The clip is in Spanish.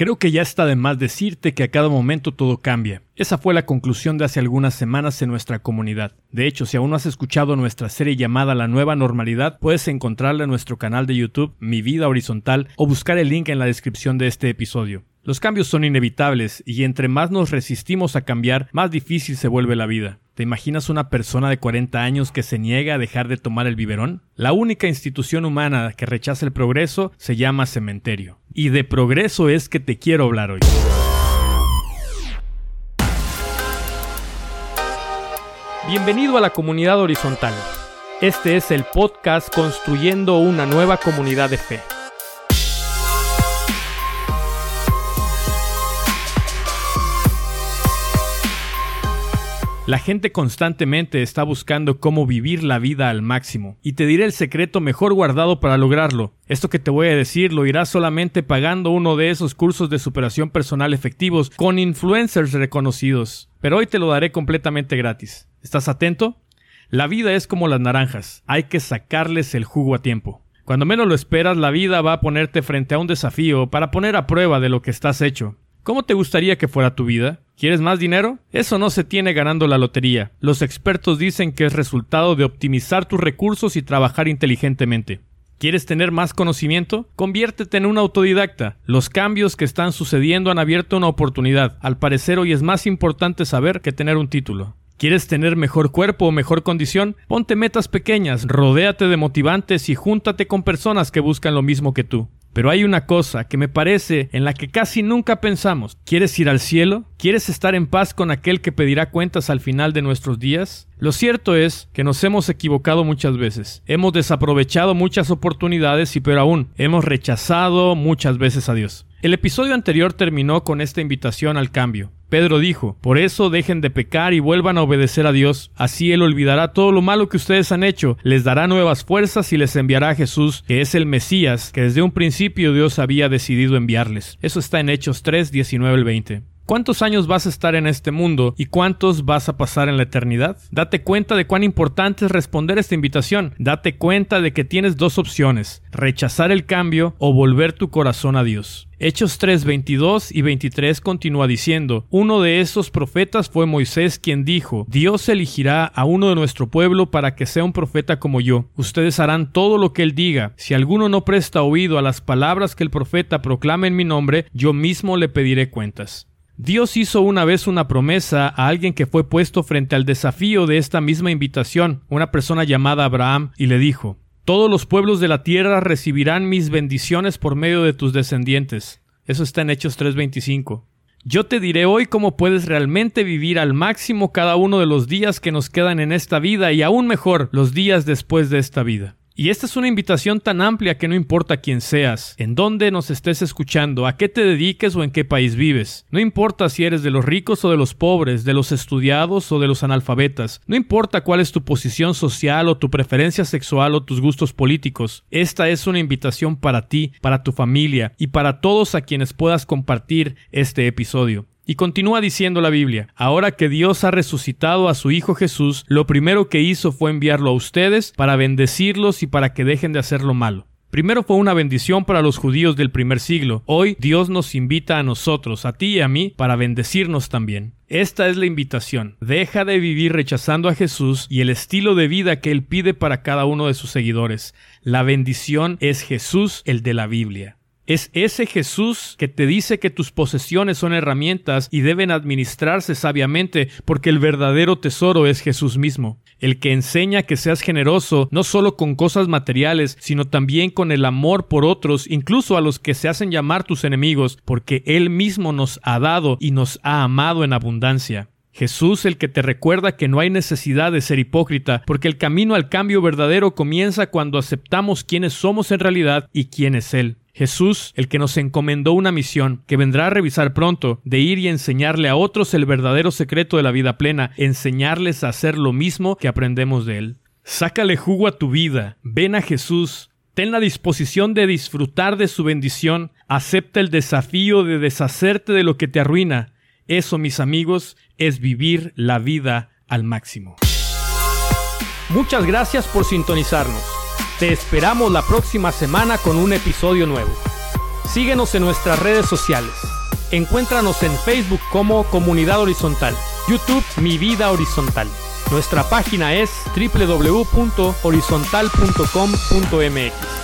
Creo que ya está de más decirte que a cada momento todo cambia. Esa fue la conclusión de hace algunas semanas en nuestra comunidad. De hecho, si aún no has escuchado nuestra serie llamada La Nueva Normalidad, puedes encontrarla en nuestro canal de YouTube, Mi Vida Horizontal, o buscar el link en la descripción de este episodio. Los cambios son inevitables y entre más nos resistimos a cambiar, más difícil se vuelve la vida. ¿Te imaginas una persona de 40 años que se niega a dejar de tomar el biberón? La única institución humana que rechaza el progreso se llama cementerio. Y de progreso es que te quiero hablar hoy. Bienvenido a la comunidad horizontal. Este es el podcast Construyendo una nueva comunidad de fe. La gente constantemente está buscando cómo vivir la vida al máximo, y te diré el secreto mejor guardado para lograrlo. Esto que te voy a decir lo irás solamente pagando uno de esos cursos de superación personal efectivos con influencers reconocidos. Pero hoy te lo daré completamente gratis. ¿Estás atento? La vida es como las naranjas, hay que sacarles el jugo a tiempo. Cuando menos lo esperas, la vida va a ponerte frente a un desafío para poner a prueba de lo que estás hecho. ¿Cómo te gustaría que fuera tu vida? ¿Quieres más dinero? Eso no se tiene ganando la lotería. Los expertos dicen que es resultado de optimizar tus recursos y trabajar inteligentemente. ¿Quieres tener más conocimiento? Conviértete en un autodidacta. Los cambios que están sucediendo han abierto una oportunidad. Al parecer hoy es más importante saber que tener un título. ¿Quieres tener mejor cuerpo o mejor condición? Ponte metas pequeñas, rodéate de motivantes y júntate con personas que buscan lo mismo que tú. Pero hay una cosa que me parece en la que casi nunca pensamos. ¿Quieres ir al cielo? ¿Quieres estar en paz con aquel que pedirá cuentas al final de nuestros días? Lo cierto es que nos hemos equivocado muchas veces. Hemos desaprovechado muchas oportunidades y pero aún hemos rechazado muchas veces a Dios. El episodio anterior terminó con esta invitación al cambio. Pedro dijo, por eso dejen de pecar y vuelvan a obedecer a Dios, así Él olvidará todo lo malo que ustedes han hecho, les dará nuevas fuerzas y les enviará a Jesús, que es el Mesías, que desde un principio Dios había decidido enviarles. Eso está en Hechos 3, 19 al 20. ¿Cuántos años vas a estar en este mundo y cuántos vas a pasar en la eternidad? Date cuenta de cuán importante es responder esta invitación. Date cuenta de que tienes dos opciones, rechazar el cambio o volver tu corazón a Dios. Hechos 3, 22 y 23 continúa diciendo, uno de esos profetas fue Moisés quien dijo, Dios elegirá a uno de nuestro pueblo para que sea un profeta como yo. Ustedes harán todo lo que él diga. Si alguno no presta oído a las palabras que el profeta proclama en mi nombre, yo mismo le pediré cuentas. Dios hizo una vez una promesa a alguien que fue puesto frente al desafío de esta misma invitación, una persona llamada Abraham, y le dijo, Todos los pueblos de la tierra recibirán mis bendiciones por medio de tus descendientes. Eso está en Hechos 3:25. Yo te diré hoy cómo puedes realmente vivir al máximo cada uno de los días que nos quedan en esta vida y aún mejor los días después de esta vida. Y esta es una invitación tan amplia que no importa quién seas, en dónde nos estés escuchando, a qué te dediques o en qué país vives. No importa si eres de los ricos o de los pobres, de los estudiados o de los analfabetas. No importa cuál es tu posición social o tu preferencia sexual o tus gustos políticos. Esta es una invitación para ti, para tu familia y para todos a quienes puedas compartir este episodio. Y continúa diciendo la Biblia, ahora que Dios ha resucitado a su Hijo Jesús, lo primero que hizo fue enviarlo a ustedes para bendecirlos y para que dejen de hacer lo malo. Primero fue una bendición para los judíos del primer siglo. Hoy Dios nos invita a nosotros, a ti y a mí, para bendecirnos también. Esta es la invitación. Deja de vivir rechazando a Jesús y el estilo de vida que Él pide para cada uno de sus seguidores. La bendición es Jesús, el de la Biblia. Es ese Jesús que te dice que tus posesiones son herramientas y deben administrarse sabiamente porque el verdadero tesoro es Jesús mismo. El que enseña que seas generoso no solo con cosas materiales, sino también con el amor por otros, incluso a los que se hacen llamar tus enemigos, porque Él mismo nos ha dado y nos ha amado en abundancia. Jesús el que te recuerda que no hay necesidad de ser hipócrita, porque el camino al cambio verdadero comienza cuando aceptamos quiénes somos en realidad y quién es Él. Jesús, el que nos encomendó una misión que vendrá a revisar pronto, de ir y enseñarle a otros el verdadero secreto de la vida plena, enseñarles a hacer lo mismo que aprendemos de Él. Sácale jugo a tu vida, ven a Jesús, ten la disposición de disfrutar de su bendición, acepta el desafío de deshacerte de lo que te arruina. Eso, mis amigos, es vivir la vida al máximo. Muchas gracias por sintonizarnos. Te esperamos la próxima semana con un episodio nuevo. Síguenos en nuestras redes sociales. Encuéntranos en Facebook como Comunidad Horizontal, YouTube Mi Vida Horizontal. Nuestra página es www.horizontal.com.mx.